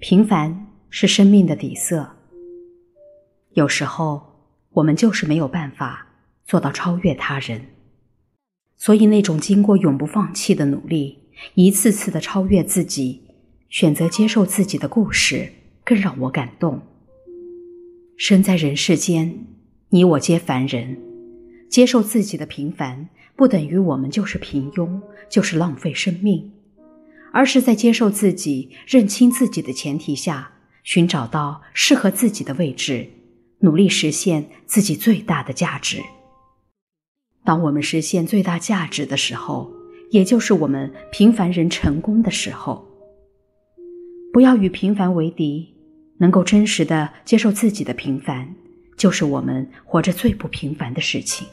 平凡是生命的底色。有时候，我们就是没有办法做到超越他人，所以那种经过永不放弃的努力，一次次的超越自己，选择接受自己的故事，更让我感动。身在人世间，你我皆凡人，接受自己的平凡，不等于我们就是平庸，就是浪费生命。而是在接受自己、认清自己的前提下，寻找到适合自己的位置，努力实现自己最大的价值。当我们实现最大价值的时候，也就是我们平凡人成功的时候。不要与平凡为敌，能够真实的接受自己的平凡，就是我们活着最不平凡的事情。